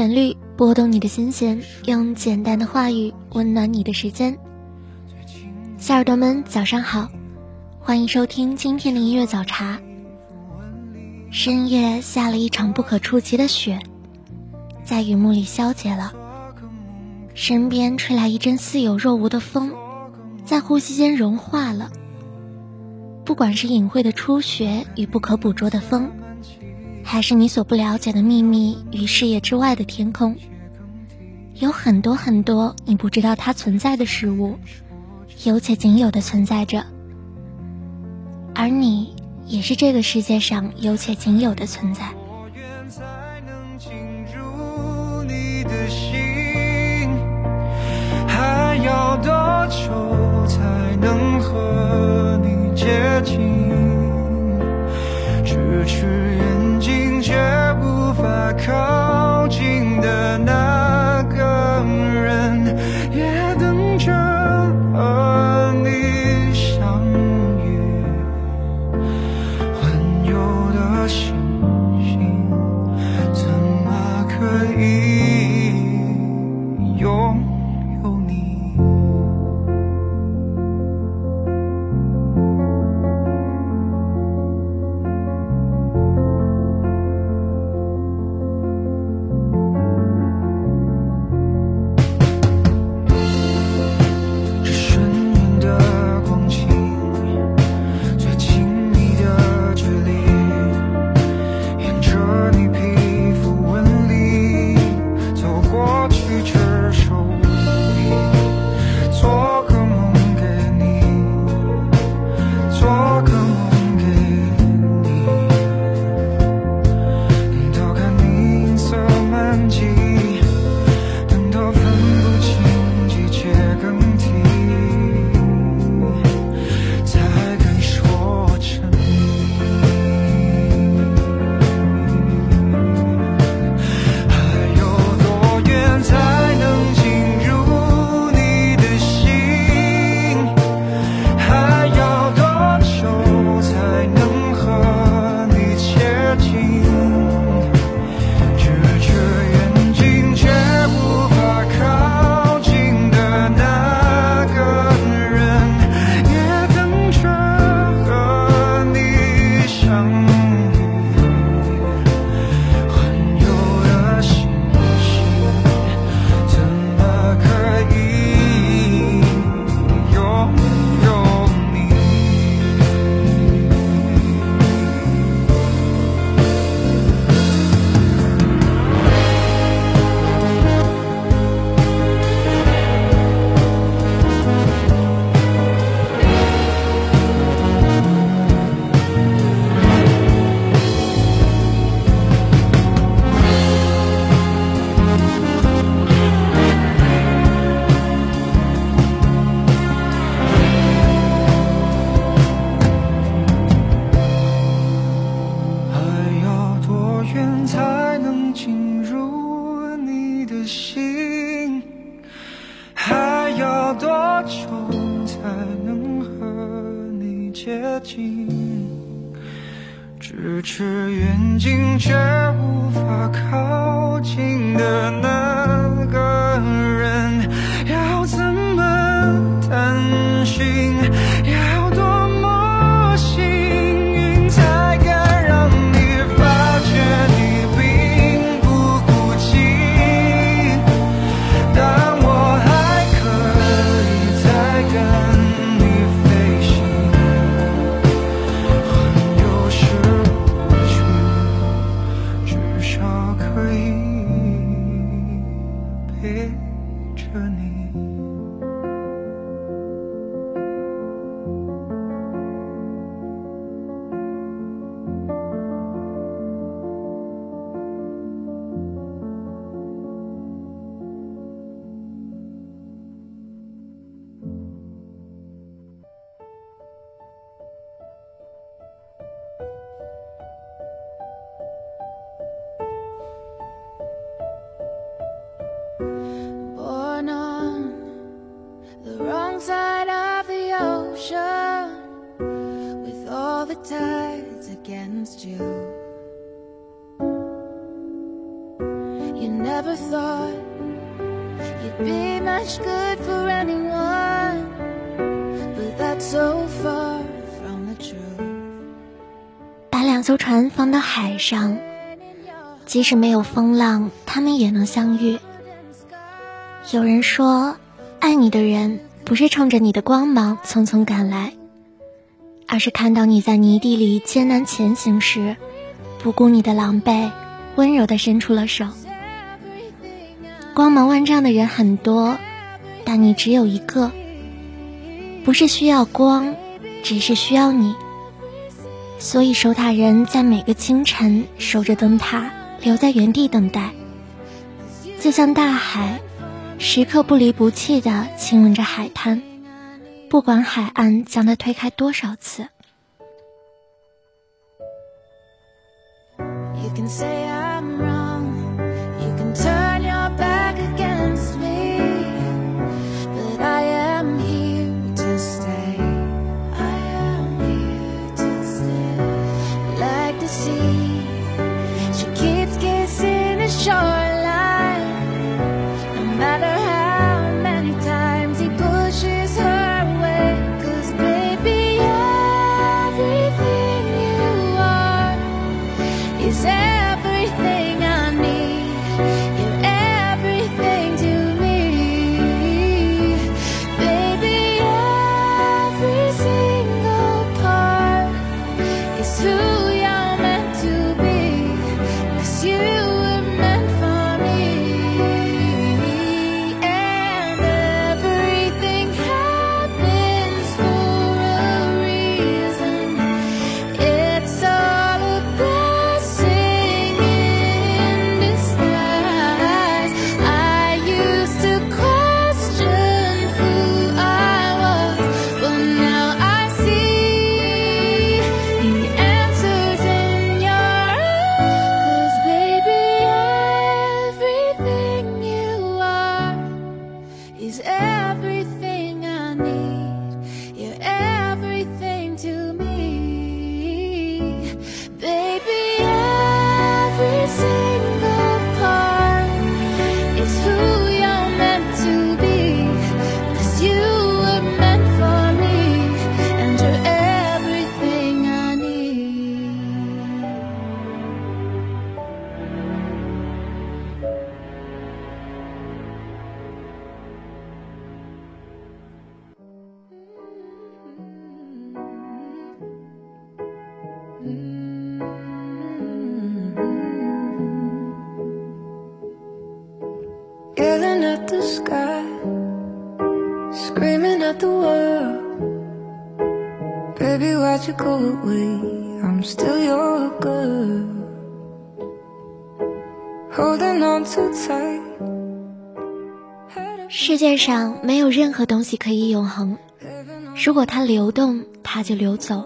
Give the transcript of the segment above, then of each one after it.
旋律拨动你的心弦，用简单的话语温暖你的时间。小耳朵们，早上好，欢迎收听今天的音乐早茶。深夜下了一场不可触及的雪，在雨幕里消解了。身边吹来一阵似有若无的风，在呼吸间融化了。不管是隐晦的初雪与不可捕捉的风。还是你所不了解的秘密与视野之外的天空，有很多很多你不知道它存在的事物，有且仅有的存在着，而你也是这个世界上有且仅有的存在。还要多久才能和你接近？咫尺远。却无法靠近的那个人，也等着 never thought you'd be much good for anyone, but that's so far from the truth. 把两艘船放到海上，即使没有风浪，他们也能相遇。有人说，爱你的人不是冲着你的光芒匆匆赶来，而是看到你在泥地里艰难前行时，不顾你的狼狈，温柔地伸出了手。光芒万丈的人很多，但你只有一个。不是需要光，只是需要你。所以守塔人在每个清晨守着灯塔，留在原地等待，就像大海，时刻不离不弃地亲吻着海滩，不管海岸将它推开多少次。You can say I away? I'm still your girl. Holding on too tight. 世界上没有任何东西可以永恒，如果它流动，它就流走；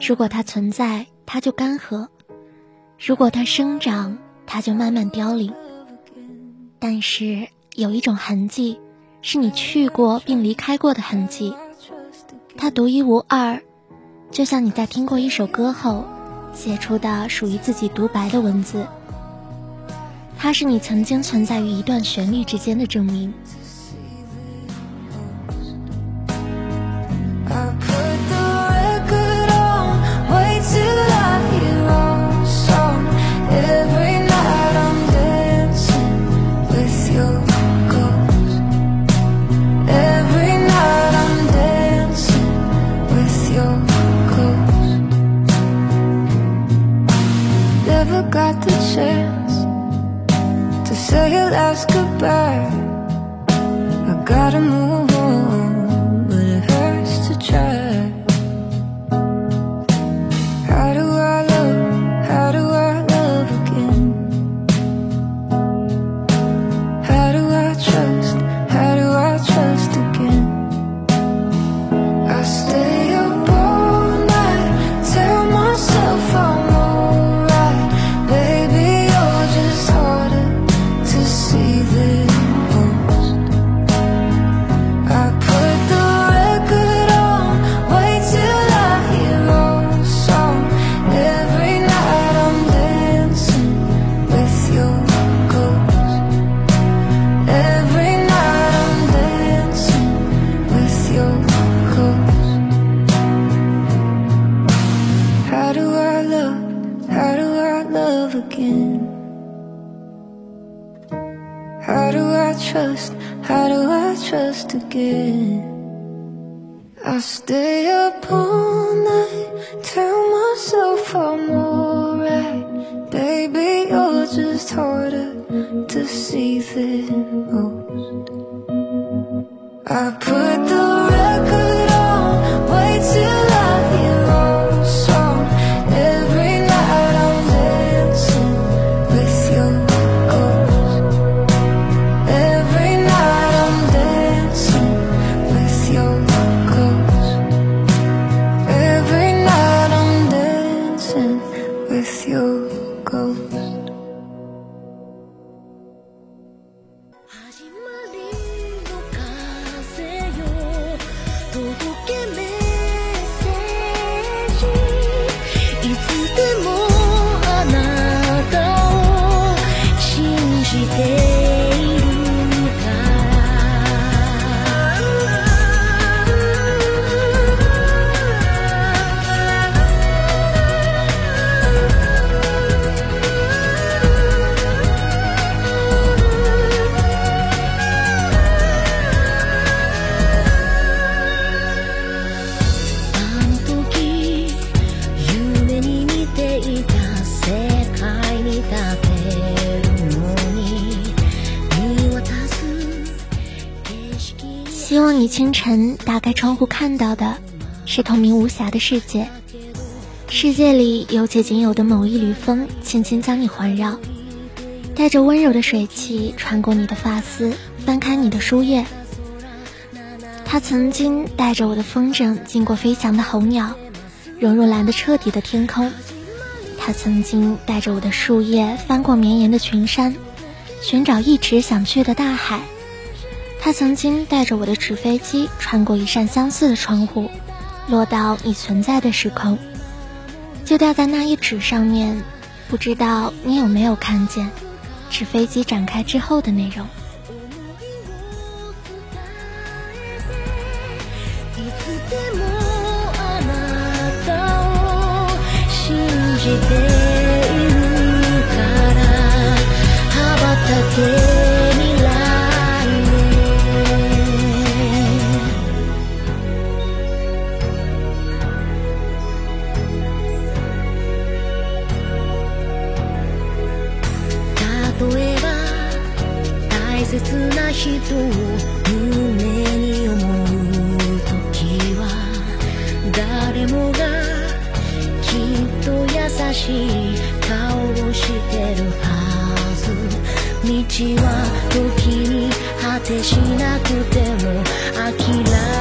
如果它存在，它就干涸；如果它生长，它就慢慢凋零。但是有一种痕迹，是你去过并离开过的痕迹，它独一无二，就像你在听过一首歌后，写出的属于自己独白的文字。它是你曾经存在于一段旋律之间的证明。希望清晨打开窗户看到的，是透明无瑕的世界。世界里有且仅有的某一缕风，轻轻将你环绕，带着温柔的水汽穿过你的发丝，翻开你的书页。它曾经带着我的风筝经过飞翔的候鸟，融入蓝得彻底的天空。它曾经带着我的树叶翻过绵延的群山，寻找一直想去的大海。他曾经带着我的纸飞机穿过一扇相似的窗户，落到你存在的时空，就掉在那一纸上面。不知道你有没有看见纸飞机展开之后的内容？しい顔をしてるはず。道は時に果てしなくても諦め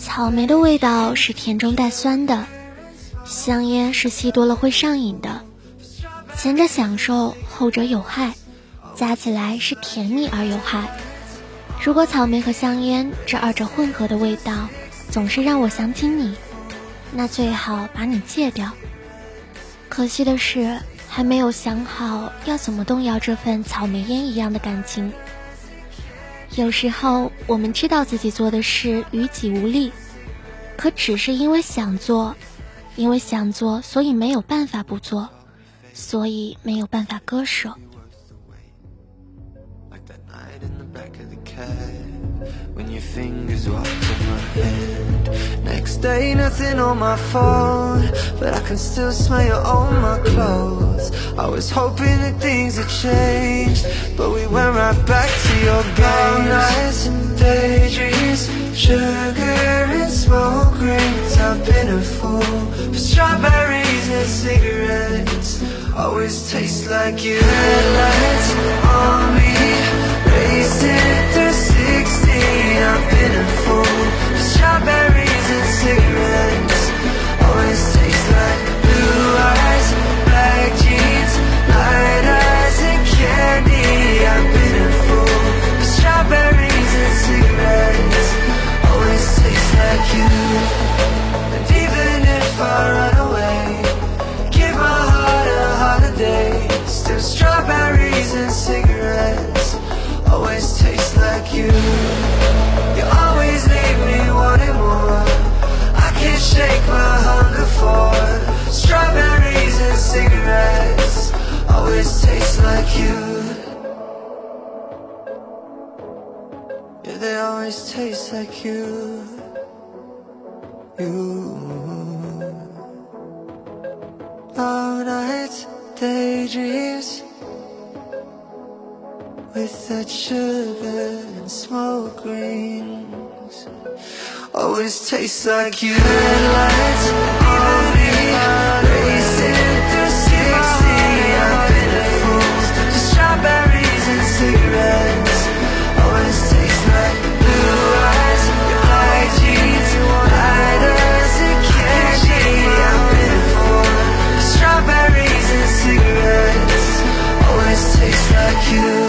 草莓的味道是甜中带酸的，香烟是吸多了会上瘾的，前者享受，后者有害，加起来是甜蜜而有害。如果草莓和香烟这二者混合的味道总是让我想起你，那最好把你戒掉。可惜的是，还没有想好要怎么动摇这份草莓烟一样的感情。有时候，我们知道自己做的事于己无力，可只是因为想做，因为想做，所以没有办法不做，所以没有办法割舍。fingers walked in my hand Next day, nothing on my phone But I can still smell you on my clothes I was hoping that things had changed But we went right back to your games nights and daydreams Sugar and smoke rings. I've been a fool For strawberries and cigarettes. Always taste like you Headlights on me. Racing through I've been a fool Strawberries Always taste like you. You always leave me wanting more. I can't shake my hunger for Strawberries and cigarettes. Always taste like you. Yeah, they always taste like you. You. Long nights, daydreams With that sugar and smoke rings always tastes like you. Headlights on me, racing through 60. I've been a fool to strawberries and cigarettes. Always tastes like blue eyes, your black jeans, lighters and candy. I've been a fool to strawberries and cigarettes. Always tastes like you.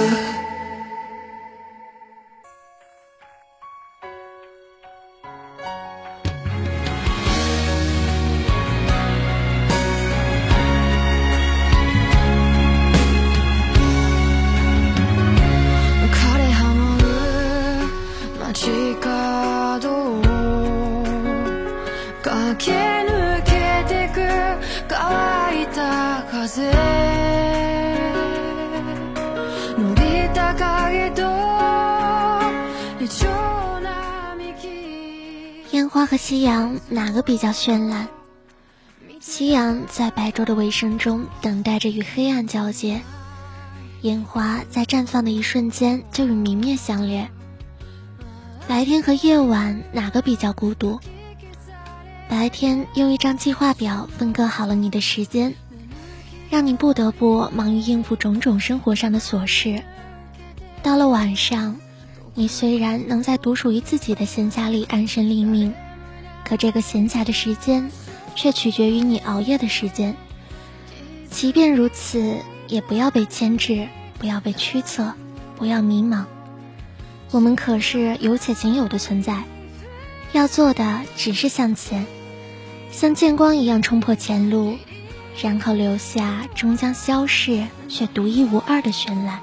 烟花和夕阳哪个比较绚烂？夕阳在白昼的尾声中等待着与黑暗交接，烟花在绽放的一瞬间就与明灭相连。白天和夜晚哪个比较孤独？白天用一张计划表分割好了你的时间，让你不得不忙于应付种种生活上的琐事。到了晚上，你虽然能在独属于自己的闲暇里安身立命，可这个闲暇的时间，却取决于你熬夜的时间。即便如此，也不要被牵制，不要被驱策，不要迷茫。我们可是有且仅有的存在，要做的只是向前，像剑光一样冲破前路，然后留下终将消逝却独一无二的绚烂。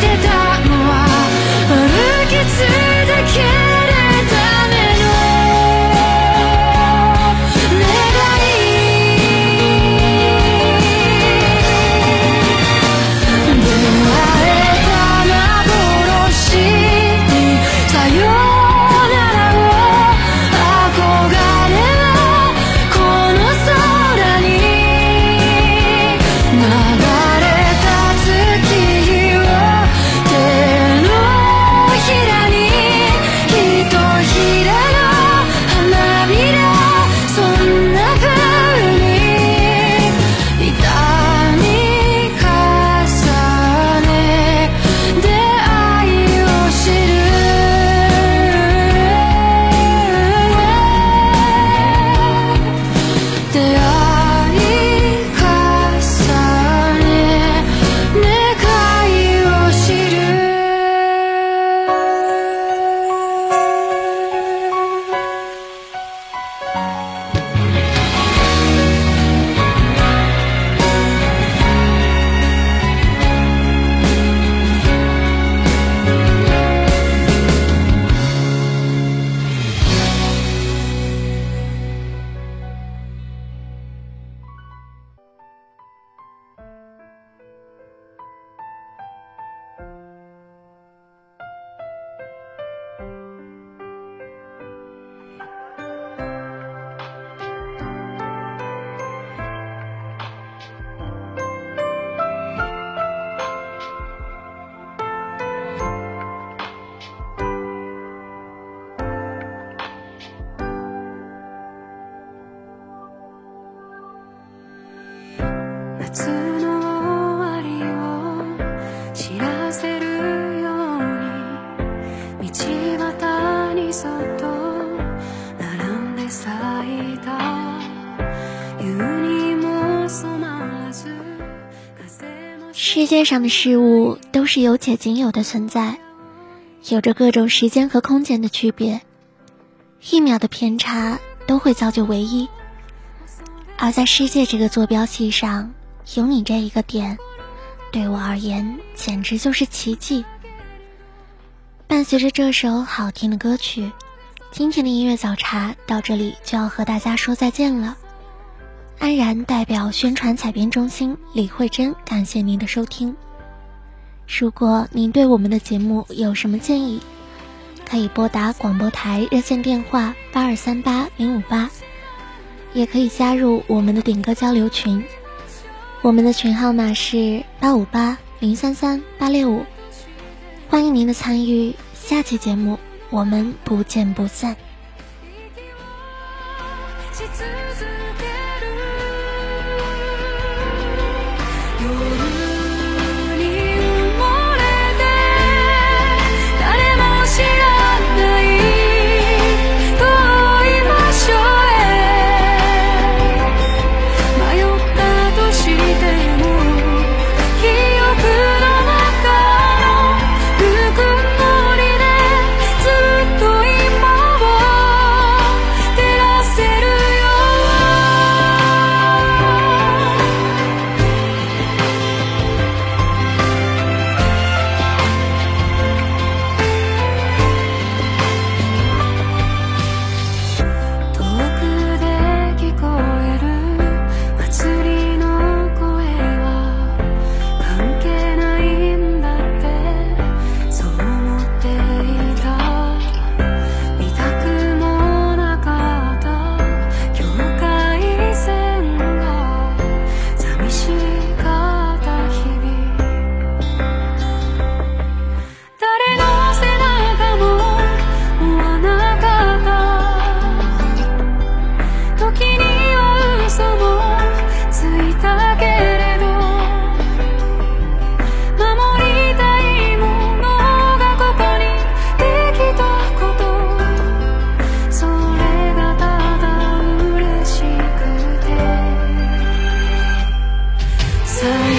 did die. 世界上的事物都是有且仅有的存在有着各种时间和空间的区别一秒的偏差都会造就唯一。而在世界这个坐标系上有你这一个点，对我而言简直就是奇迹。伴随着这首好听的歌曲，今天的音乐早茶到这里就要和大家说再见了。安然代表宣传采编中心李慧珍，感谢您的收听。如果您对我们的节目有什么建议，可以拨打广播台热线电话八二三八零五八，也可以加入我们的点歌交流群，我们的群号码是八五八零三三八六五，欢迎您的参与。下期节目我们不见不散。在